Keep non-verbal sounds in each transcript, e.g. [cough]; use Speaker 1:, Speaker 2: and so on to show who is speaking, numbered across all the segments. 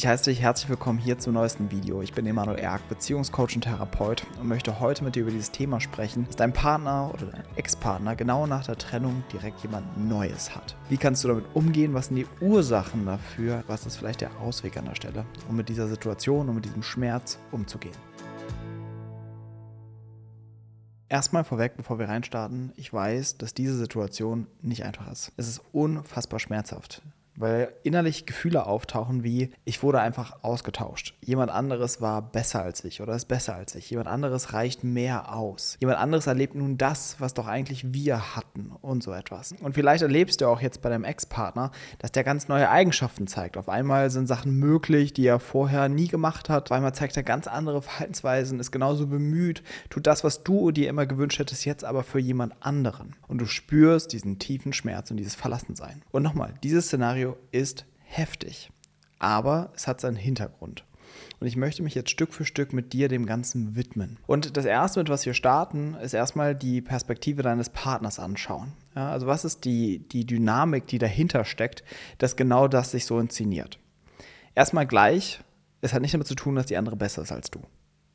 Speaker 1: Ich heiße dich herzlich willkommen hier zum neuesten Video. Ich bin Emanuel Erk, Beziehungscoach und Therapeut und möchte heute mit dir über dieses Thema sprechen, dass dein Partner oder dein Ex-Partner genau nach der Trennung direkt jemand Neues hat. Wie kannst du damit umgehen? Was sind die Ursachen dafür? Was ist vielleicht der Ausweg an der Stelle, um mit dieser Situation und mit diesem Schmerz umzugehen? Erstmal vorweg, bevor wir reinstarten, ich weiß, dass diese Situation nicht einfach ist. Es ist unfassbar schmerzhaft weil innerlich Gefühle auftauchen wie, ich wurde einfach ausgetauscht. Jemand anderes war besser als ich oder ist besser als ich. Jemand anderes reicht mehr aus. Jemand anderes erlebt nun das, was doch eigentlich wir hatten und so etwas. Und vielleicht erlebst du auch jetzt bei deinem Ex-Partner, dass der ganz neue Eigenschaften zeigt. Auf einmal sind Sachen möglich, die er vorher nie gemacht hat. Auf einmal zeigt er ganz andere Verhaltensweisen, ist genauso bemüht, tut das, was du dir immer gewünscht hättest, jetzt aber für jemand anderen. Und du spürst diesen tiefen Schmerz und dieses Verlassensein. Und nochmal, dieses Szenario ist heftig, aber es hat seinen Hintergrund. Und ich möchte mich jetzt Stück für Stück mit dir dem Ganzen widmen. Und das Erste, mit was wir starten, ist erstmal die Perspektive deines Partners anschauen. Ja, also was ist die, die Dynamik, die dahinter steckt, dass genau das sich so inszeniert. Erstmal gleich, es hat nicht damit zu tun, dass die andere besser ist als du.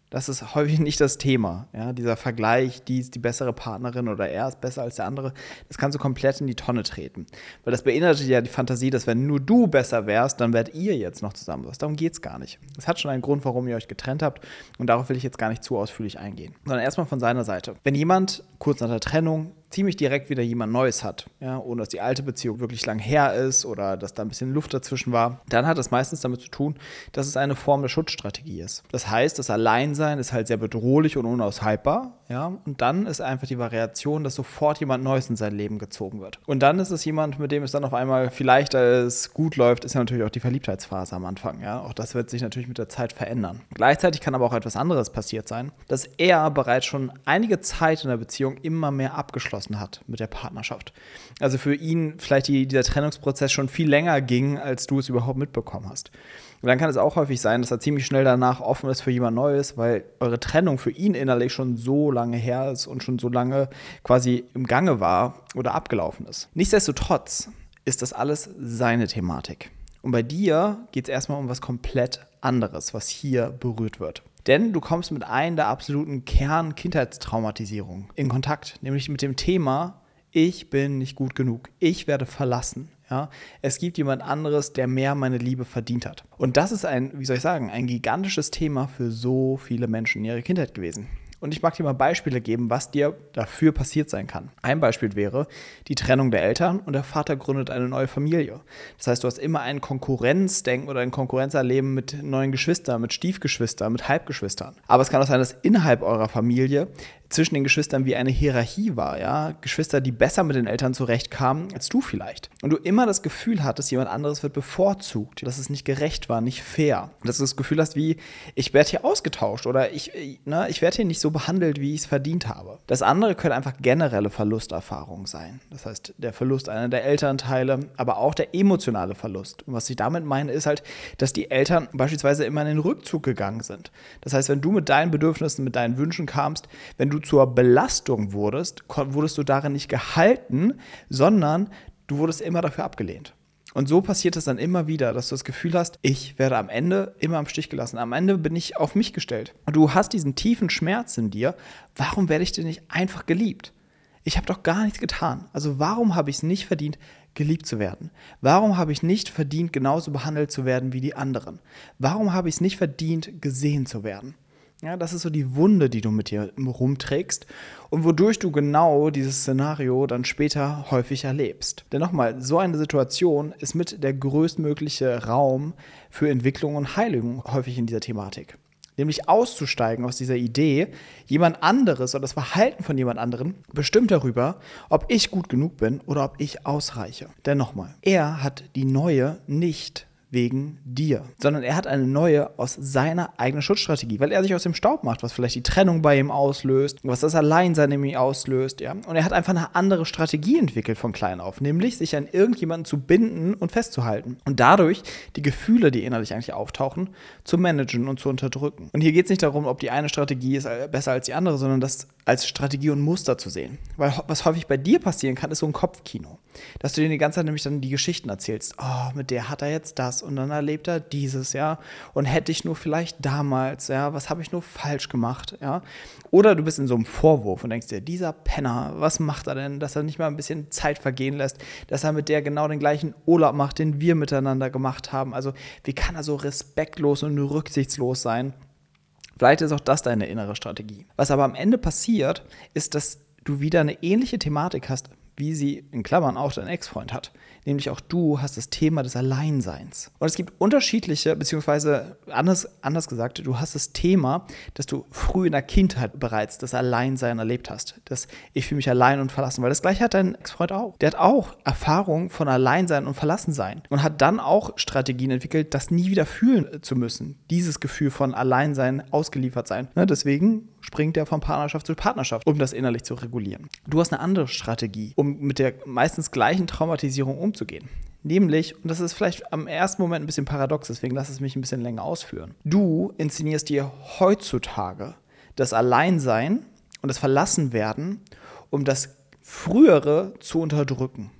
Speaker 1: Das ist [laughs] häufig nicht das Thema. Ja, dieser Vergleich, die ist die bessere Partnerin oder er ist besser als der andere, das kannst du komplett in die Tonne treten. Weil das beinhaltet ja die Fantasie, dass wenn nur du besser wärst, dann wärt ihr jetzt noch zusammen. Darum geht es gar nicht. Es hat schon einen Grund, warum ihr euch getrennt habt und darauf will ich jetzt gar nicht zu ausführlich eingehen. Sondern erstmal von seiner Seite. Wenn jemand kurz nach der Trennung ziemlich direkt wieder jemand Neues hat, ja, ohne dass die alte Beziehung wirklich lang her ist oder dass da ein bisschen Luft dazwischen war, dann hat es meistens damit zu tun, dass es eine Form der Schutzstrategie ist. Das heißt, das Alleinsein ist halt sehr bedrohlich und unaushaltbar, ja, und dann ist einfach die Variation, dass sofort jemand Neues in sein Leben gezogen wird. Und dann ist es jemand, mit dem es dann auf einmal vielleicht als gut läuft, ist ja natürlich auch die Verliebtheitsphase am Anfang, ja. Auch das wird sich natürlich mit der Zeit verändern. Gleichzeitig kann aber auch etwas anderes passiert sein, dass er bereits schon einige Zeit in der Beziehung immer mehr abgeschlossen hat mit der Partnerschaft. Also für ihn vielleicht die, dieser Trennungsprozess schon viel länger ging, als du es überhaupt mitbekommen hast. Und dann kann es auch häufig sein, dass er ziemlich schnell danach offen ist für jemand Neues, weil eure Trennung für ihn innerlich schon so lange her ist und schon so lange quasi im Gange war oder abgelaufen ist. Nichtsdestotrotz ist das alles seine Thematik. Und bei dir geht es erstmal um was komplett anderes, was hier berührt wird. Denn du kommst mit einem der absoluten Kern-Kindheitstraumatisierung in Kontakt, nämlich mit dem Thema, ich bin nicht gut genug, ich werde verlassen. Ja, es gibt jemand anderes, der mehr meine Liebe verdient hat. Und das ist ein, wie soll ich sagen, ein gigantisches Thema für so viele Menschen in ihrer Kindheit gewesen. Und ich mag dir mal Beispiele geben, was dir dafür passiert sein kann. Ein Beispiel wäre die Trennung der Eltern und der Vater gründet eine neue Familie. Das heißt, du hast immer ein Konkurrenzdenken oder ein Konkurrenzerleben mit neuen Geschwistern, mit Stiefgeschwistern, mit Halbgeschwistern. Aber es kann auch sein, dass innerhalb eurer Familie zwischen den Geschwistern wie eine Hierarchie war, ja. Geschwister, die besser mit den Eltern zurechtkamen als du vielleicht. Und du immer das Gefühl hattest, jemand anderes wird bevorzugt, dass es nicht gerecht war, nicht fair. Dass du das Gefühl hast, wie, ich werde hier ausgetauscht oder ich, ne, ich werde hier nicht so behandelt, wie ich es verdient habe. Das andere können einfach generelle Verlusterfahrungen sein. Das heißt, der Verlust einer der Elternteile, aber auch der emotionale Verlust. Und was ich damit meine, ist halt, dass die Eltern beispielsweise immer in den Rückzug gegangen sind. Das heißt, wenn du mit deinen Bedürfnissen, mit deinen Wünschen kamst, wenn du du zur Belastung wurdest, wurdest du darin nicht gehalten, sondern du wurdest immer dafür abgelehnt. Und so passiert es dann immer wieder, dass du das Gefühl hast, ich werde am Ende immer am Stich gelassen. Am Ende bin ich auf mich gestellt. Und du hast diesen tiefen Schmerz in dir. Warum werde ich denn nicht einfach geliebt? Ich habe doch gar nichts getan. Also warum habe ich es nicht verdient, geliebt zu werden? Warum habe ich nicht verdient, genauso behandelt zu werden wie die anderen? Warum habe ich es nicht verdient, gesehen zu werden? Ja, das ist so die Wunde, die du mit dir rumträgst und wodurch du genau dieses Szenario dann später häufig erlebst. Denn nochmal, so eine Situation ist mit der größtmögliche Raum für Entwicklung und Heilung häufig in dieser Thematik. Nämlich auszusteigen aus dieser Idee, jemand anderes oder das Verhalten von jemand anderem bestimmt darüber, ob ich gut genug bin oder ob ich ausreiche. Denn nochmal, er hat die neue nicht wegen dir, sondern er hat eine neue aus seiner eigenen Schutzstrategie, weil er sich aus dem Staub macht, was vielleicht die Trennung bei ihm auslöst, was das Alleinsein in ihm auslöst, ja. Und er hat einfach eine andere Strategie entwickelt von klein auf, nämlich sich an irgendjemanden zu binden und festzuhalten und dadurch die Gefühle, die innerlich eigentlich auftauchen, zu managen und zu unterdrücken. Und hier geht es nicht darum, ob die eine Strategie ist äh, besser als die andere, sondern das als Strategie und Muster zu sehen. Weil was häufig bei dir passieren kann, ist so ein Kopfkino. Dass du dir die ganze Zeit nämlich dann die Geschichten erzählst. Oh, mit der hat er jetzt das und dann erlebt er dieses, ja. Und hätte ich nur vielleicht damals, ja, was habe ich nur falsch gemacht, ja. Oder du bist in so einem Vorwurf und denkst dir, dieser Penner, was macht er denn, dass er nicht mal ein bisschen Zeit vergehen lässt, dass er mit der genau den gleichen Urlaub macht, den wir miteinander gemacht haben. Also, wie kann er so respektlos und rücksichtslos sein? Vielleicht ist auch das deine innere Strategie. Was aber am Ende passiert, ist, dass du wieder eine ähnliche Thematik hast, wie sie in Klammern auch dein Ex-Freund hat nämlich auch du hast das Thema des Alleinseins. Und es gibt unterschiedliche, beziehungsweise anders, anders gesagt, du hast das Thema, dass du früh in der Kindheit bereits das Alleinsein erlebt hast. Das ich fühle mich allein und verlassen, weil das gleiche hat dein Ex-Freund auch. Der hat auch Erfahrung von Alleinsein und Verlassensein und hat dann auch Strategien entwickelt, das nie wieder fühlen zu müssen. Dieses Gefühl von Alleinsein, ausgeliefert sein. Ne, deswegen springt er von Partnerschaft zu Partnerschaft, um das innerlich zu regulieren. Du hast eine andere Strategie, um mit der meistens gleichen Traumatisierung umzugehen. Nämlich, und das ist vielleicht am ersten Moment ein bisschen paradox, deswegen lass es mich ein bisschen länger ausführen. Du inszenierst dir heutzutage das Alleinsein und das Verlassenwerden, um das Frühere zu unterdrücken.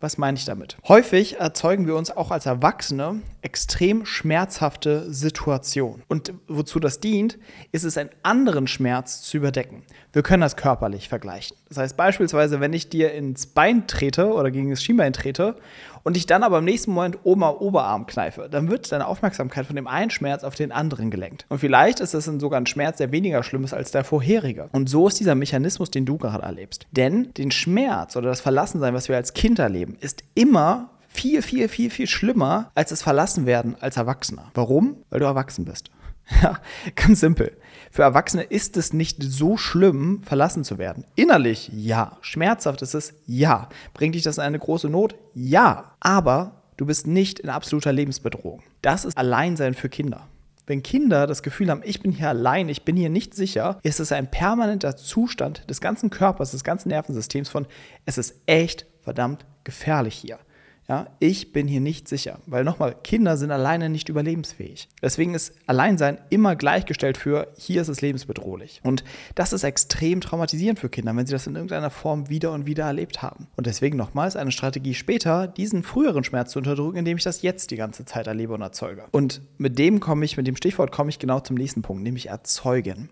Speaker 1: Was meine ich damit? Häufig erzeugen wir uns auch als Erwachsene extrem schmerzhafte Situationen. Und wozu das dient, ist es, einen anderen Schmerz zu überdecken. Wir können das körperlich vergleichen. Das heißt beispielsweise, wenn ich dir ins Bein trete oder gegen das Schienbein trete und ich dann aber im nächsten Moment am Oberarm kneife, dann wird deine Aufmerksamkeit von dem einen Schmerz auf den anderen gelenkt. Und vielleicht ist es dann sogar ein Schmerz, der weniger schlimm ist als der vorherige. Und so ist dieser Mechanismus, den du gerade erlebst. Denn den Schmerz oder das Verlassensein, was wir als Kind erleben, ist immer viel, viel, viel, viel schlimmer als das Verlassenwerden als Erwachsener. Warum? Weil du erwachsen bist. [laughs] Ja, ganz simpel. Für Erwachsene ist es nicht so schlimm, verlassen zu werden. Innerlich ja. Schmerzhaft ist es ja. Bringt dich das in eine große Not? Ja. Aber du bist nicht in absoluter Lebensbedrohung. Das ist Alleinsein für Kinder. Wenn Kinder das Gefühl haben, ich bin hier allein, ich bin hier nicht sicher, ist es ein permanenter Zustand des ganzen Körpers, des ganzen Nervensystems von, es ist echt verdammt gefährlich hier. Ja, ich bin hier nicht sicher, weil nochmal, Kinder sind alleine nicht überlebensfähig. Deswegen ist Alleinsein immer gleichgestellt für, hier ist es lebensbedrohlich. Und das ist extrem traumatisierend für Kinder, wenn sie das in irgendeiner Form wieder und wieder erlebt haben. Und deswegen nochmals eine Strategie später, diesen früheren Schmerz zu unterdrücken, indem ich das jetzt die ganze Zeit erlebe und erzeuge. Und mit dem komme ich, mit dem Stichwort komme ich genau zum nächsten Punkt, nämlich erzeugen.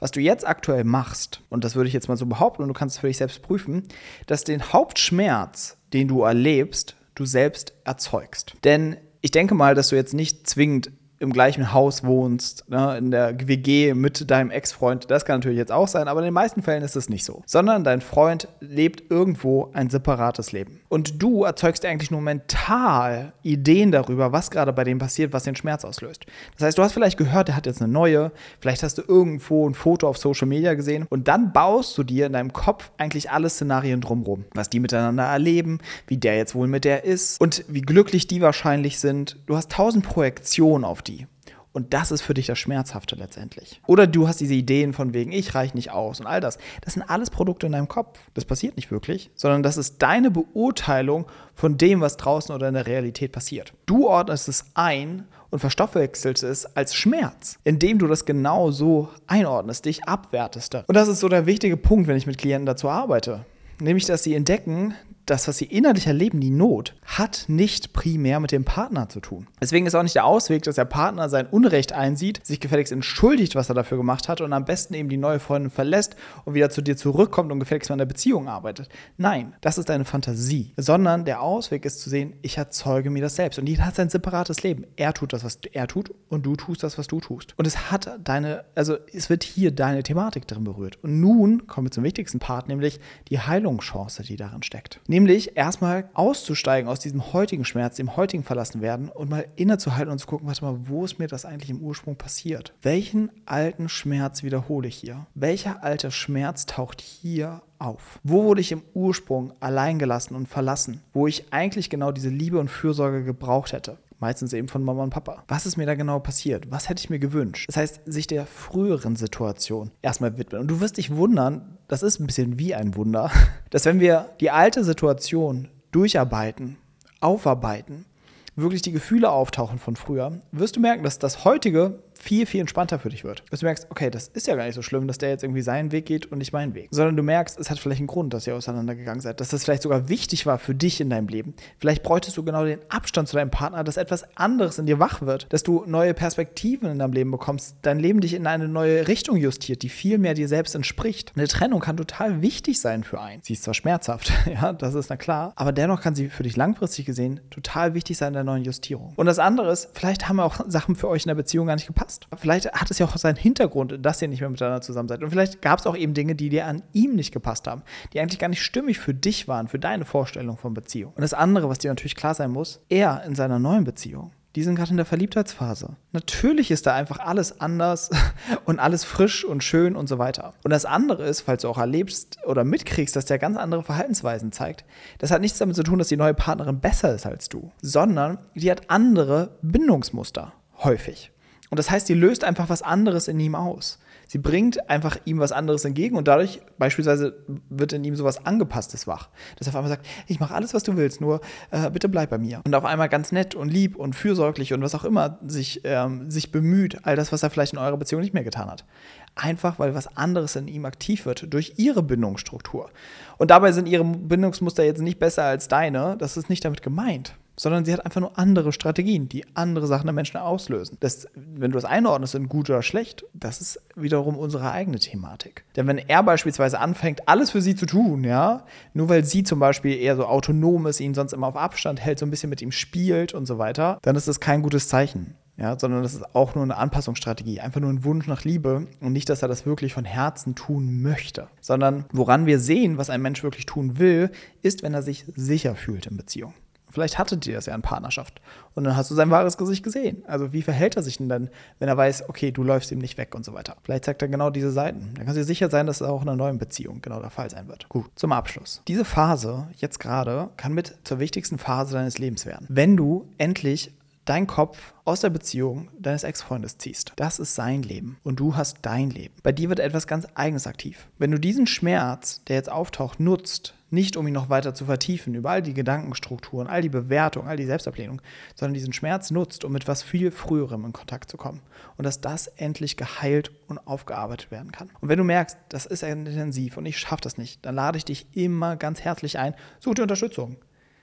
Speaker 1: Was du jetzt aktuell machst, und das würde ich jetzt mal so behaupten, und du kannst es für dich selbst prüfen, dass den Hauptschmerz, den du erlebst, du selbst erzeugst. Denn ich denke mal, dass du jetzt nicht zwingend im gleichen Haus wohnst, ne, in der WG mit deinem Ex-Freund. Das kann natürlich jetzt auch sein, aber in den meisten Fällen ist es nicht so. Sondern dein Freund lebt irgendwo ein separates Leben. Und du erzeugst eigentlich nur mental Ideen darüber, was gerade bei dem passiert, was den Schmerz auslöst. Das heißt, du hast vielleicht gehört, er hat jetzt eine neue, vielleicht hast du irgendwo ein Foto auf Social Media gesehen und dann baust du dir in deinem Kopf eigentlich alle Szenarien drumherum, was die miteinander erleben, wie der jetzt wohl mit der ist und wie glücklich die wahrscheinlich sind. Du hast tausend Projektionen auf die. Und das ist für dich das Schmerzhafte letztendlich. Oder du hast diese Ideen von wegen, ich reiche nicht aus und all das. Das sind alles Produkte in deinem Kopf. Das passiert nicht wirklich, sondern das ist deine Beurteilung von dem, was draußen oder in der Realität passiert. Du ordnest es ein und verstoffwechselst es als Schmerz, indem du das genau so einordnest, dich abwertest. Und das ist so der wichtige Punkt, wenn ich mit Klienten dazu arbeite. Nämlich, dass sie entdecken, das, was sie innerlich erleben, die Not, hat nicht primär mit dem Partner zu tun. Deswegen ist auch nicht der Ausweg, dass der Partner sein Unrecht einsieht, sich gefälligst entschuldigt, was er dafür gemacht hat und am besten eben die neue Freundin verlässt und wieder zu dir zurückkommt und gefälligst mal in der Beziehung arbeitet. Nein, das ist eine Fantasie. Sondern der Ausweg ist zu sehen, ich erzeuge mir das selbst. Und jeder hat sein separates Leben. Er tut das, was er tut und du tust das, was du tust. Und es hat deine, also es wird hier deine Thematik drin berührt. Und nun kommen wir zum wichtigsten Part, nämlich die Heilungschance, die darin steckt. Nämlich erstmal auszusteigen aus diesem heutigen Schmerz, dem heutigen Verlassenwerden und mal innezuhalten und zu gucken, warte mal, wo ist mir das eigentlich im Ursprung passiert? Welchen alten Schmerz wiederhole ich hier? Welcher alte Schmerz taucht hier auf? Wo wurde ich im Ursprung alleingelassen und verlassen? Wo ich eigentlich genau diese Liebe und Fürsorge gebraucht hätte? Meistens eben von Mama und Papa. Was ist mir da genau passiert? Was hätte ich mir gewünscht? Das heißt, sich der früheren Situation erstmal widmen. Und du wirst dich wundern, das ist ein bisschen wie ein Wunder, [laughs] dass wenn wir die alte Situation durcharbeiten, aufarbeiten, wirklich die Gefühle auftauchen von früher, wirst du merken, dass das heutige viel, viel entspannter für dich wird. Dass du merkst, okay, das ist ja gar nicht so schlimm, dass der jetzt irgendwie seinen Weg geht und nicht meinen Weg. Sondern du merkst, es hat vielleicht einen Grund, dass ihr auseinandergegangen seid. Dass das vielleicht sogar wichtig war für dich in deinem Leben. Vielleicht bräuchtest du genau den Abstand zu deinem Partner, dass etwas anderes in dir wach wird. Dass du neue Perspektiven in deinem Leben bekommst. Dein Leben dich in eine neue Richtung justiert, die viel mehr dir selbst entspricht. Eine Trennung kann total wichtig sein für einen. Sie ist zwar schmerzhaft, [laughs] ja, das ist na klar. Aber dennoch kann sie für dich langfristig gesehen total wichtig sein in der neuen Justierung. Und das andere ist, vielleicht haben auch Sachen für euch in der Beziehung gar nicht gepasst. Vielleicht hat es ja auch seinen Hintergrund, dass ihr nicht mehr miteinander zusammen seid. Und vielleicht gab es auch eben Dinge, die dir an ihm nicht gepasst haben, die eigentlich gar nicht stimmig für dich waren, für deine Vorstellung von Beziehung. Und das andere, was dir natürlich klar sein muss, er in seiner neuen Beziehung die sind gerade in der Verliebtheitsphase. Natürlich ist da einfach alles anders [laughs] und alles frisch und schön und so weiter. Und das andere ist, falls du auch erlebst oder mitkriegst, dass der ganz andere Verhaltensweisen zeigt, das hat nichts damit zu tun, dass die neue Partnerin besser ist als du, sondern die hat andere Bindungsmuster häufig. Und das heißt, die löst einfach was anderes in ihm aus. Sie bringt einfach ihm was anderes entgegen und dadurch beispielsweise wird in ihm sowas Angepasstes wach. Dass er auf einmal sagt, ich mache alles, was du willst, nur äh, bitte bleib bei mir. Und auf einmal ganz nett und lieb und fürsorglich und was auch immer sich, ähm, sich bemüht, all das, was er vielleicht in eurer Beziehung nicht mehr getan hat. Einfach weil was anderes in ihm aktiv wird durch ihre Bindungsstruktur. Und dabei sind ihre Bindungsmuster jetzt nicht besser als deine, das ist nicht damit gemeint sondern sie hat einfach nur andere Strategien, die andere Sachen der Menschen auslösen. Das, wenn du das einordnest in gut oder schlecht, das ist wiederum unsere eigene Thematik. Denn wenn er beispielsweise anfängt, alles für sie zu tun, ja, nur weil sie zum Beispiel eher so autonom ist, ihn sonst immer auf Abstand hält, so ein bisschen mit ihm spielt und so weiter, dann ist das kein gutes Zeichen. Ja, sondern das ist auch nur eine Anpassungsstrategie, einfach nur ein Wunsch nach Liebe und nicht, dass er das wirklich von Herzen tun möchte, sondern woran wir sehen, was ein Mensch wirklich tun will, ist, wenn er sich sicher fühlt in Beziehung. Vielleicht hattet ihr das ja in Partnerschaft. Und dann hast du sein wahres Gesicht gesehen. Also wie verhält er sich denn dann, wenn er weiß, okay, du läufst ihm nicht weg und so weiter. Vielleicht zeigt er genau diese Seiten. Dann kannst du dir sicher sein, dass es auch in einer neuen Beziehung genau der Fall sein wird. Gut, zum Abschluss. Diese Phase, jetzt gerade, kann mit zur wichtigsten Phase deines Lebens werden. Wenn du endlich deinen Kopf aus der Beziehung deines Ex-Freundes ziehst. Das ist sein Leben und du hast dein Leben. Bei dir wird etwas ganz Eigenes aktiv. Wenn du diesen Schmerz, der jetzt auftaucht, nutzt, nicht um ihn noch weiter zu vertiefen, über all die Gedankenstrukturen, all die Bewertung, all die Selbstablehnung, sondern diesen Schmerz nutzt, um mit was viel Früherem in Kontakt zu kommen. Und dass das endlich geheilt und aufgearbeitet werden kann. Und wenn du merkst, das ist intensiv und ich schaffe das nicht, dann lade ich dich immer ganz herzlich ein, such dir Unterstützung.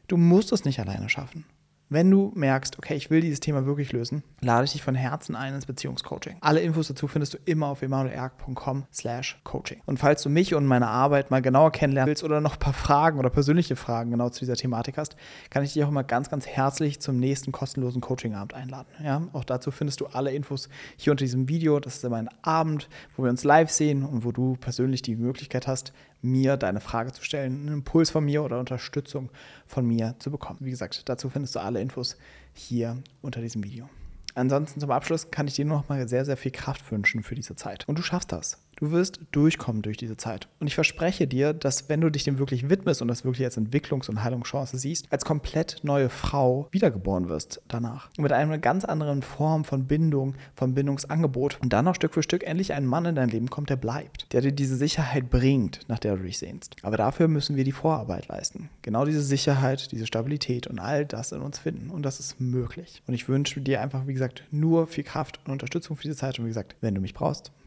Speaker 1: Du musst es nicht alleine schaffen. Wenn du merkst, okay, ich will dieses Thema wirklich lösen, lade ich dich von Herzen ein ins Beziehungscoaching. Alle Infos dazu findest du immer auf emanuelerg.com slash coaching. Und falls du mich und meine Arbeit mal genauer kennenlernen willst oder noch ein paar Fragen oder persönliche Fragen genau zu dieser Thematik hast, kann ich dich auch immer ganz, ganz herzlich zum nächsten kostenlosen Coachingabend einladen. Ja, auch dazu findest du alle Infos hier unter diesem Video. Das ist immer ein Abend, wo wir uns live sehen und wo du persönlich die Möglichkeit hast, mir deine Frage zu stellen, einen Impuls von mir oder Unterstützung von mir zu bekommen. Wie gesagt, dazu findest du alle Infos hier unter diesem Video. Ansonsten zum Abschluss kann ich dir nur noch mal sehr, sehr viel Kraft wünschen für diese Zeit. Und du schaffst das. Du wirst durchkommen durch diese Zeit. Und ich verspreche dir, dass wenn du dich dem wirklich widmest und das wirklich als Entwicklungs- und Heilungschance siehst, als komplett neue Frau wiedergeboren wirst danach. Und mit einer ganz anderen Form von Bindung, von Bindungsangebot. Und dann noch Stück für Stück endlich ein Mann in dein Leben kommt, der bleibt. Der dir diese Sicherheit bringt, nach der du dich sehnst. Aber dafür müssen wir die Vorarbeit leisten. Genau diese Sicherheit, diese Stabilität und all das in uns finden. Und das ist möglich. Und ich wünsche dir einfach, wie gesagt, nur viel Kraft und Unterstützung für diese Zeit. Und wie gesagt, wenn du mich brauchst,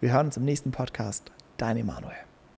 Speaker 1: wir hören uns im nächsten Podcast. Dein Emanuel.